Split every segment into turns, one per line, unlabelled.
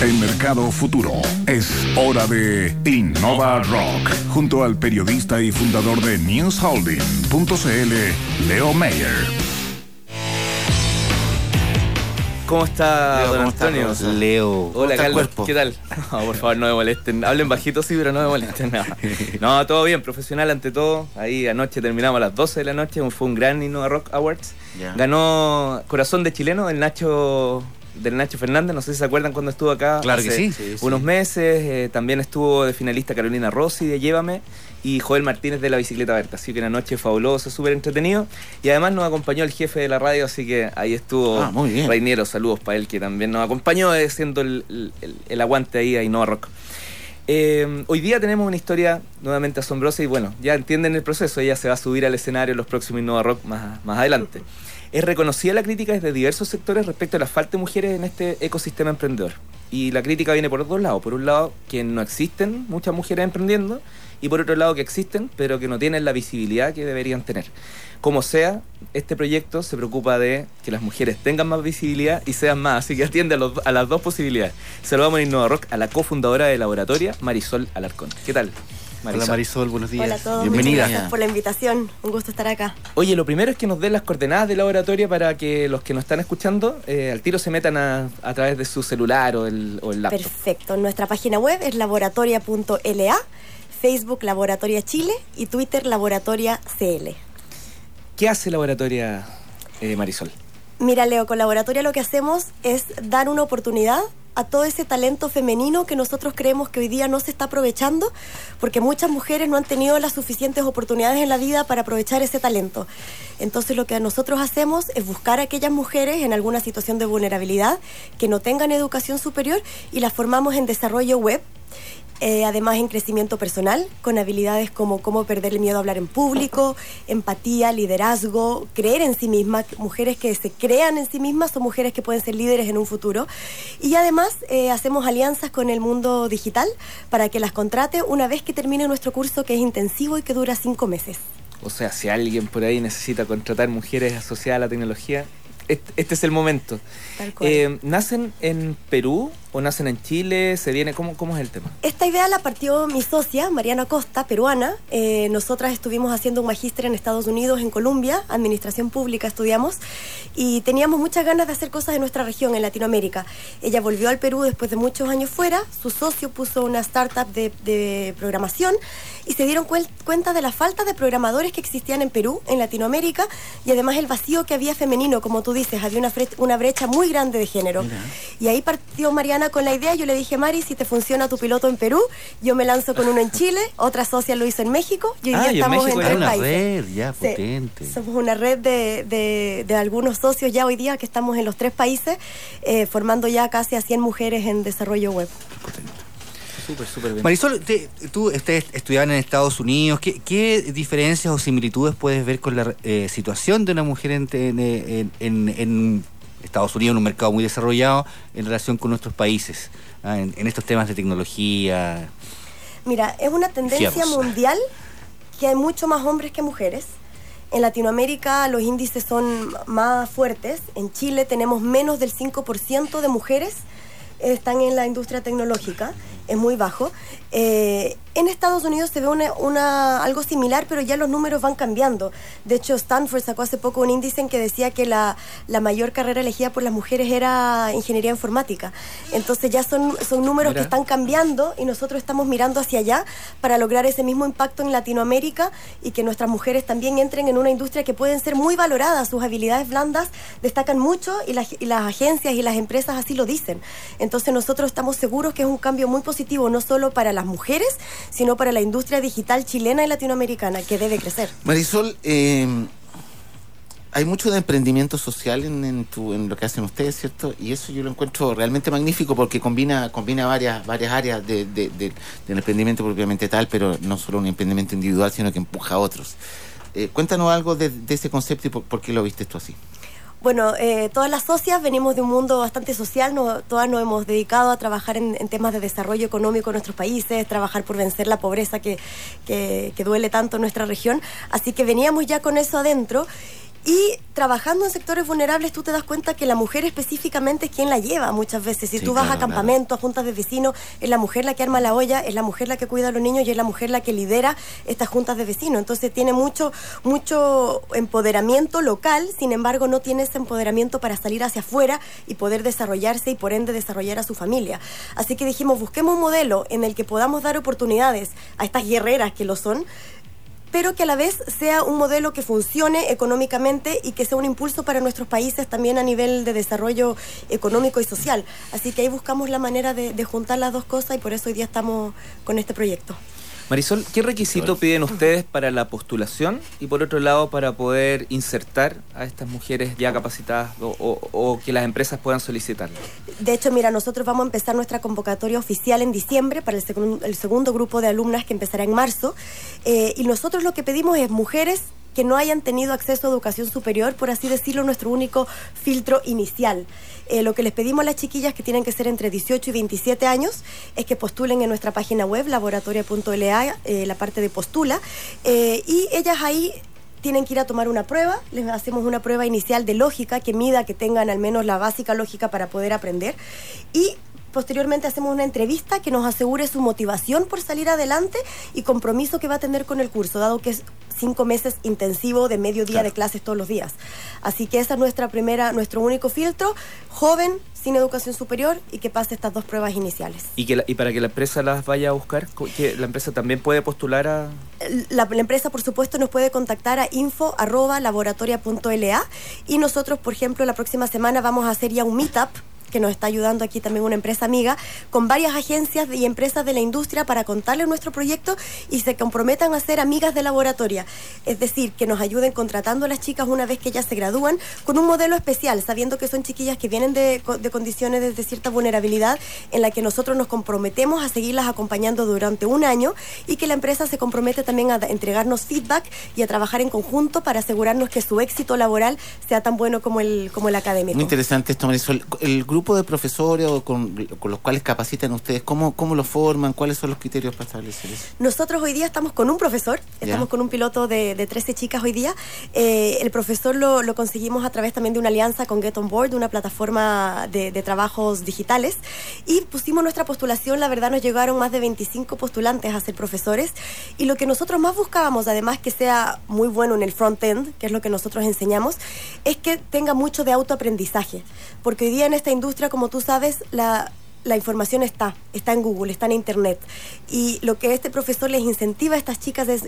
en Mercado Futuro. Es hora de Innova Rock, junto al periodista y fundador de NewsHolding.cl, Leo Mayer.
¿Cómo está, don Antonio?
Leo.
Hola, Carlos. ¿Qué tal? No, por favor, no me molesten. Hablen bajito, sí, pero no me molesten. No. no, todo bien, profesional ante todo. Ahí anoche terminamos a las 12 de la noche. Fue un gran Innova Rock Awards. Ganó Corazón de Chileno, el Nacho del Nacho Fernández, no sé si se acuerdan cuando estuvo acá
claro
hace
que sí.
unos meses, eh, también estuvo de finalista Carolina Rossi de Llévame y Joel Martínez de la Bicicleta Berta, así que una noche fabulosa, súper entretenido y además nos acompañó el jefe de la radio, así que ahí estuvo
ah, muy bien.
Rainiero, saludos para él que también nos acompañó haciendo eh, el, el, aguante ahí a Innova Rock. Eh, hoy día tenemos una historia nuevamente asombrosa y bueno, ya entienden el proceso, ella se va a subir al escenario en los próximos Innova Rock más, más adelante es reconocida la crítica desde diversos sectores respecto a la falta de mujeres en este ecosistema emprendedor. Y la crítica viene por dos lados. Por un lado, que no existen muchas mujeres emprendiendo y por otro lado que existen, pero que no tienen la visibilidad que deberían tener. Como sea, este proyecto se preocupa de que las mujeres tengan más visibilidad y sean más, así que atiende a, las dos posibilidades. Saludamos en Innova Rock a la cofundadora de Laboratoria, Marisol Alarcón. ¿Qué tal?
Hola Marisol, buenos días.
Hola a todos.
Bienvenida.
gracias por la invitación. Un gusto estar acá.
Oye, lo primero es que nos den las coordenadas de laboratorio para que los que nos están escuchando eh, al tiro se metan a, través de su celular o el, o el laptop.
Perfecto. Nuestra página web es laboratoria.la, Facebook Laboratoria Chile y Twitter Laboratoria CL.
¿Qué hace Laboratoria eh, Marisol?
Mira, Leo, con Laboratoria lo que hacemos es dar una oportunidad a todo ese talento femenino que nosotros creemos que hoy día no se está aprovechando, porque muchas mujeres no han tenido las suficientes oportunidades en la vida para aprovechar ese talento. Entonces lo que nosotros hacemos es buscar a aquellas mujeres en alguna situación de vulnerabilidad que no tengan educación superior y las formamos en desarrollo web eh, además en crecimiento personal, con habilidades como cómo perder el miedo a hablar en público, empatía, liderazgo, creer en sí mismas, mujeres que se crean en sí mismas son mujeres que pueden ser líderes en un futuro. Y además eh, hacemos alianzas con el mundo digital para que las contrate una vez que termine nuestro curso que es intensivo y que dura cinco meses.
O sea, si alguien por ahí necesita contratar mujeres asociadas a la tecnología, este, es el momento. Eh, ¿Nacen en Perú o nacen en Chile? ¿Se viene? ¿Cómo, ¿Cómo es el tema?
Esta idea la partió mi socia, Mariana Costa, peruana. Eh, nosotras estuvimos haciendo un magíster en Estados Unidos, en Colombia, Administración Pública estudiamos, y teníamos muchas ganas de hacer cosas en nuestra región, en Latinoamérica. Ella volvió al Perú después de muchos años fuera, su socio puso una startup de, de programación y se dieron cuenta de la falta de programadores que existían en Perú, en Latinoamérica, y además el vacío que había femenino, como tú dices, había una, una brecha muy grande de género. Y ahí partió Mariana con la idea, yo le dije, Mari, si te funciona tu piloto en Perú, yo me lanzo con uno en Chile, otra socia lo hizo en México, y hoy
ah,
día estamos en,
tres
una
red ya potente.
somos una red de, de, algunos socios ya hoy día que estamos en los tres países, eh, formando ya casi a 100 mujeres en desarrollo web.
Marisol, tú estés estudiando en Estados Unidos. ¿Qué, diferencias o similitudes puedes ver con la eh, situación de una mujer en, en, Estados Unidos, en un mercado muy desarrollado, en relación con nuestros países, ah, en, estos temas de tecnología?
Mira, es una tendencia mundial que hay mucho más hombres que mujeres. En Latinoamérica los índices son más fuertes. En Chile tenemos menos del 5% de mujeres están en la industria tecnológica es muy bajo. Eh, en Estados Unidos se ve una, algo similar, pero ya los números van cambiando. De hecho, Stanford sacó hace poco un índice en que decía que la, mayor carrera elegida por las mujeres era ingeniería informática. Entonces ya son, son números que están cambiando y nosotros estamos mirando hacia allá para lograr ese mismo impacto en Latinoamérica y que nuestras mujeres también entren en una industria que pueden ser muy valoradas. Sus habilidades blandas destacan mucho y las, y las agencias y las empresas así lo dicen. Entonces nosotros estamos seguros que es un cambio muy positivo, no solo para las mujeres, sino para la industria digital chilena y latinoamericana, que debe crecer.
Marisol, eh, hay mucho de emprendimiento social en, en, lo que hacen ustedes, ¿cierto? Y eso yo lo encuentro realmente magnífico porque combina, combina varias, varias áreas de, del emprendimiento propiamente tal, pero no solo un emprendimiento individual, sino que empuja a otros. Eh, cuéntanos algo de, ese concepto y por, qué lo viste tú así.
Bueno, eh, todas las socias venimos de un mundo bastante social, no, todas nos hemos dedicado a trabajar en, temas de desarrollo económico en nuestros países, trabajar por vencer la pobreza que, que, duele tanto en nuestra región, así que veníamos ya con eso adentro Y trabajando en sectores vulnerables, tú te das cuenta que la mujer específicamente es quien la lleva muchas veces. Si
Sí,
tú vas
claro,
a campamentos, a juntas de vecinos, es la mujer la que arma la olla, es la mujer la que cuida a los niños y es la mujer la que lidera estas juntas de vecinos. Entonces tiene mucho, mucho empoderamiento local, sin embargo no tiene ese empoderamiento para salir hacia afuera y poder desarrollarse y por ende desarrollar a su familia. Así que dijimos, busquemos un modelo en el que podamos dar oportunidades a estas guerreras que lo son, pero que a la vez sea un modelo que funcione económicamente y que sea un impulso para nuestros países también a nivel de desarrollo económico y social. Así que ahí buscamos la manera de, de juntar las dos cosas y por eso hoy día estamos con este proyecto.
Marisol, ¿qué requisito piden ustedes para la postulación y por otro lado para poder insertar a estas mujeres ya capacitadas o, o- o que las empresas puedan solicitarlo?
De hecho, mira, nosotros vamos a empezar nuestra convocatoria oficial en diciembre para el, segun- el segundo grupo de alumnas que empezará en marzo. Eh, y nosotros lo que pedimos es mujeres que no hayan tenido acceso a educación superior, por así decirlo, nuestro único filtro inicial. Eh, lo que les pedimos a las chiquillas que tienen que ser entre 18 y 27 años es que postulen en nuestra página web, laboratoria.la, eh, la parte de postula, eh, y ellas ahí tienen que ir a tomar una prueba, les hacemos una prueba inicial de lógica que mida que tengan al menos la básica lógica para poder aprender y posteriormente hacemos una entrevista que nos asegure su motivación por salir adelante y compromiso que va a tener con el curso, dado que es cinco meses intensivo de medio día de clases todos los días. Así que esa es nuestra primera, nuestro único filtro, joven, sin educación superior y que pase estas dos pruebas iniciales.
Y, que la- y para que la empresa las vaya a buscar, que la empresa también puede postular a...
La, la empresa, por supuesto, nos puede contactar a info.laboratoria.la y nosotros, por ejemplo, la próxima semana vamos a hacer ya un meetup que nos está ayudando aquí también una empresa amiga, con varias agencias y empresas de la industria para contarles nuestro proyecto y se comprometan a ser amigas de laboratoria. Es decir, que nos ayuden contratando a las chicas una vez que ellas se gradúan con un modelo especial, sabiendo que son chiquillas que vienen de, de condiciones de, de cierta vulnerabilidad en la que nosotros nos comprometemos a seguirlas acompañando durante un año y que la empresa se compromete también a entregarnos feedback y a trabajar en conjunto para asegurarnos que su éxito laboral sea tan bueno como el, como el académico.
Muy interesante esto, Marisol. El grupo de profesores o con, con los cuales capacitan ustedes, ¿cómo, ¿cómo lo forman? ¿Cuáles son los criterios para establecer eso?
Nosotros hoy día estamos con un profesor, estamos con un piloto de, de 13 chicas hoy día. Eh, el profesor lo, lo conseguimos a través también de una alianza con Get On Board, una plataforma de, de trabajos digitales. Y pusimos nuestra postulación, la verdad nos llegaron más de 25 postulantes a ser profesores. Y lo que nosotros más buscábamos, además que sea muy bueno en el front-end, que es lo que nosotros enseñamos, es que tenga mucho de autoaprendizaje. Porque hoy día en esta industria, como tú sabes, la, la información está, está en Google, está en Internet. Y lo que este profesor les incentiva a estas chicas es,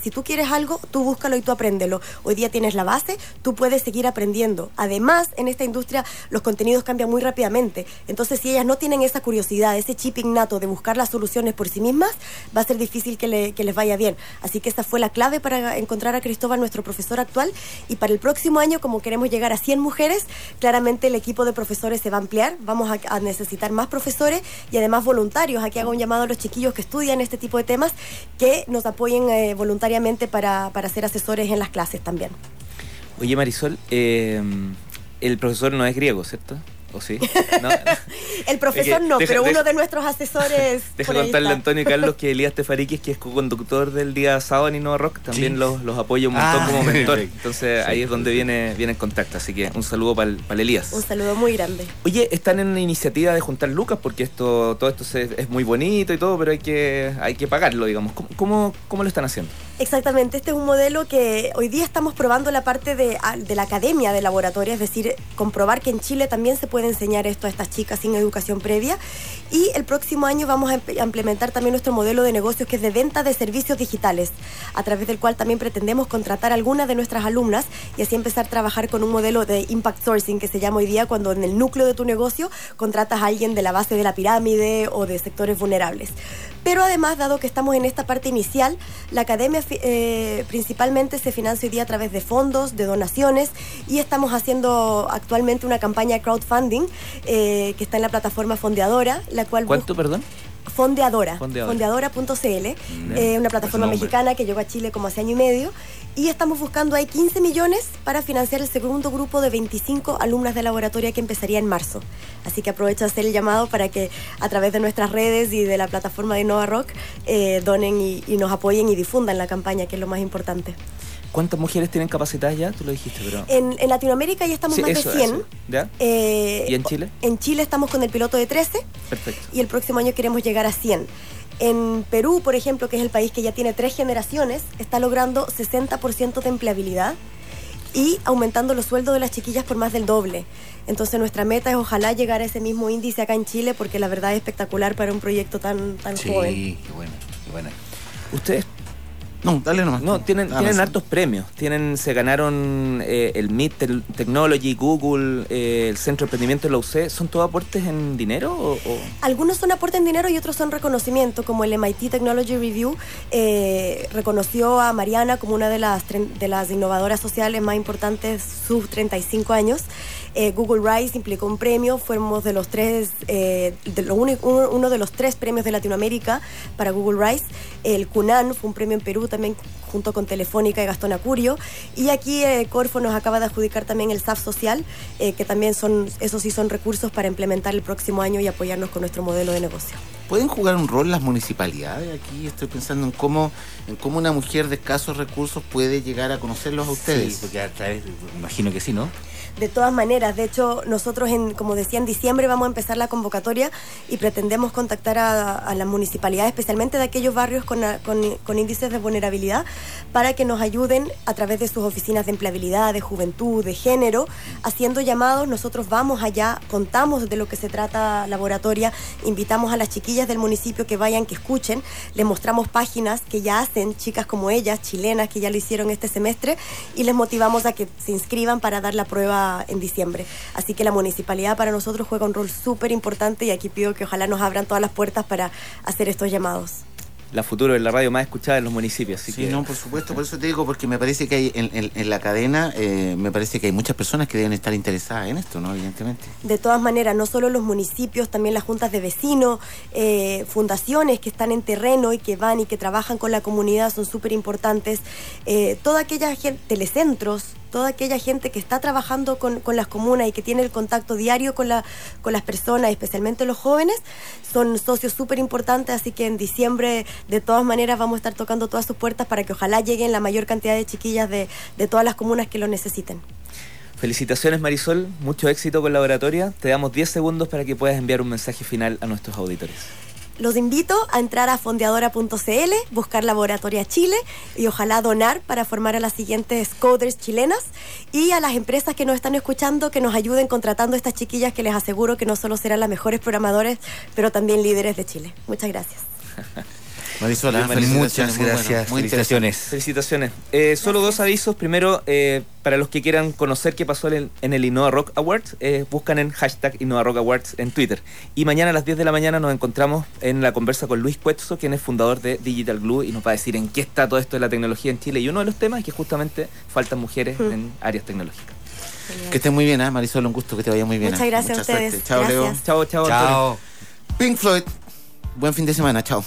si tú quieres algo, tú búscalo y tú apréndelo. Hoy día tienes la base, tú puedes seguir aprendiendo. Además, en esta industria los contenidos cambian muy rápidamente. Entonces, si ellas no tienen esa curiosidad, ese chip innato de buscar las soluciones por sí mismas, va a ser difícil que, le- que les vaya bien. Así que esa fue la clave para encontrar a Cristóbal, nuestro profesor actual. Y para el próximo año, como queremos llegar a 100 mujeres, claramente el equipo de profesores se va a ampliar. Vamos a, a necesitar más profesores y además voluntarios. Aquí hago un llamado a los chiquillos que estudian este tipo de temas que nos apoyen eh, voluntariamente para, para ser asesores en las clases también.
Oye Marisol, eh, el profesor no es griego, ¿cierto? ¿O sí? No.
El profesor no,
deja-
pero
deja-
uno de nuestros asesores.
Deja contarle a. Antonio y Carlos que Elías Tefariquis, que es co-conductor del día sábado en Innova Rock, también
Sí.
los, los apoya un montón
Ah,
como mentor. Entonces ahí es donde viene, viene en contacto. Así que un saludo para el Elías.
Un saludo muy grande.
Oye, están en una iniciativa de juntar lucas porque esto, todo esto se- es muy bonito y todo, pero hay que, hay que pagarlo, digamos. ¿Cómo, cómo, cómo lo están haciendo?
Exactamente, este es un modelo que hoy día estamos probando la parte de, de la academia de laboratorio, es decir, comprobar que en Chile también se puede enseñar esto a estas chicas sin educación previa. Y el próximo año vamos a implementar también nuestro modelo de negocios que es de venta de servicios digitales, a través del cual también pretendemos contratar a algunas de nuestras alumnas y así empezar a trabajar con un modelo de impact sourcing que se llama hoy día cuando en el núcleo de tu negocio contratas a alguien de la base de la pirámide o de sectores vulnerables. Pero además, dado que estamos en esta parte inicial, la academia eh, principalmente se financia hoy día a través de fondos, de donaciones y estamos haciendo actualmente una campaña de crowdfunding eh, que está en la plataforma Fondeadora, la cual
¿Cuánto, perdón?
Fondeadora,
Fondeadora.
fondeadora.cl,
Mm.
eh, una plataforma mexicana que llegó a Chile como hace año y medio, y estamos buscando ahí 15 millones para financiar el segundo grupo de 25 alumnas de laboratorio que empezaría en marzo. Así que aprovecho a hacer el llamado para que a través de nuestras redes y de la plataforma de Nova Rock eh, donen y, y nos apoyen y difundan la campaña, que es lo más importante.
¿Cuántas mujeres tienen capacidad ya? Tú lo dijiste, pero...
En, Latinoamérica ya estamos más de 100.
Eh, ¿Y en Chile?
En Chile estamos con el piloto de 13.
Perfecto.
Y el próximo año queremos llegar a 100. En Perú, por ejemplo, que es el país que ya tiene tres generaciones, está logrando 60% de empleabilidad y aumentando los sueldos de las chiquillas por más del doble. Entonces nuestra meta es ojalá llegar a ese mismo índice acá en Chile porque la verdad es espectacular para un proyecto tan, tan joven.
Sí, qué bueno, qué bueno.
Ustedes
no, dale nomás.
No, tienen, tienen hartos premios. Tienen, se ganaron eh, el MIT Technology, Google, eh, el Centro de Emprendimiento de la UC. ¿Son todos aportes en dinero? O,
Algunos son aportes en dinero y otros son reconocimiento, como el MIT Technology Review eh, reconoció a Mariana como una de las, de las innovadoras sociales más importantes sus 35 años. Eh, Google Rise implicó un premio, fuimos de los tres, eh, de lo uno, de los tres premios de Latinoamérica para Google Rise. El CUNAN fue un premio en Perú también junto con Telefónica y Gastón Acurio. Y aquí eh, Corfo nos acaba de adjudicar también el SAF social, que también son, esos sí son recursos para implementar el próximo año y apoyarnos con nuestro modelo de negocio.
¿Pueden jugar un rol las municipalidades? Aquí estoy pensando en cómo, en cómo una mujer de escasos recursos puede llegar a conocerlos a ustedes.
Sí, porque a través, imagino que sí, ¿no?
de todas maneras. De hecho, nosotros, en, como decía, en diciembre vamos a empezar la convocatoria y pretendemos contactar a, a la municipalidad, especialmente de aquellos barrios con, con, índices de vulnerabilidad, para que nos ayuden a través de sus oficinas de empleabilidad, de juventud, de género, haciendo llamados. Nosotros vamos allá, contamos de lo que se trata laboratoria, invitamos a las chiquillas del municipio que vayan, que escuchen, les mostramos páginas que ya hacen chicas como ellas, chilenas, que ya lo hicieron este semestre, y les motivamos a que se inscriban para dar la prueba en diciembre. Así que la municipalidad para nosotros juega un rol súper importante y aquí pido que ojalá nos abran todas las puertas para hacer estos llamados
la futuro de la radio más escuchada en los municipios.
sí, no, por supuesto, por eso te digo, porque me parece que hay en, la cadena, eh, me parece que hay muchas personas que deben estar interesadas en esto, ¿no? Evidentemente.
De todas maneras, no solo los municipios, también las juntas de vecinos, eh, fundaciones que están en terreno y que van y que trabajan con la comunidad son súper importantes. Eh, toda aquella gente, telecentros, toda aquella gente que está trabajando con, con, las comunas y que tiene el contacto diario con, la, con las personas, especialmente los jóvenes, son socios súper importantes, así que en diciembre de todas maneras vamos a estar tocando todas sus puertas para que ojalá lleguen la mayor cantidad de chiquillas de, de todas las comunas que lo necesiten.
Felicitaciones Marisol, mucho éxito con la oratoria. Te damos 10 segundos para que puedas enviar un mensaje final a nuestros auditores.
Los invito a entrar a fondeadora.cl, buscar Laboratoria Chile y ojalá donar para formar a las siguientes coders chilenas y a las empresas que nos están escuchando que nos ayuden contratando a estas chiquillas que les aseguro que no solo serán las mejores programadores, pero también líderes de Chile. Muchas gracias.
Marisol, muchas gracias.
Felicitaciones. Felicitaciones. Eh, solo dos avisos. Primero, eh, para los que quieran conocer qué pasó en, el Innova Rock Awards, eh, buscan en hashtag Innova Rock Awards en Twitter. Y mañana a las 10 de la mañana nos encontramos en la conversa con Luis Cuetzo, quien es fundador de Digital Glue y nos va a decir en qué está todo esto de la tecnología en Chile. Y uno de los temas es que justamente faltan mujeres mm. en áreas tecnológicas.
Que estés muy bien, ¿eh? Marisol, un gusto que te vaya muy bien.
Muchas gracias a ustedes.
Chao, Leo.
Chao, chao. Chao.
Pink Floyd. Buen fin de semana, chao.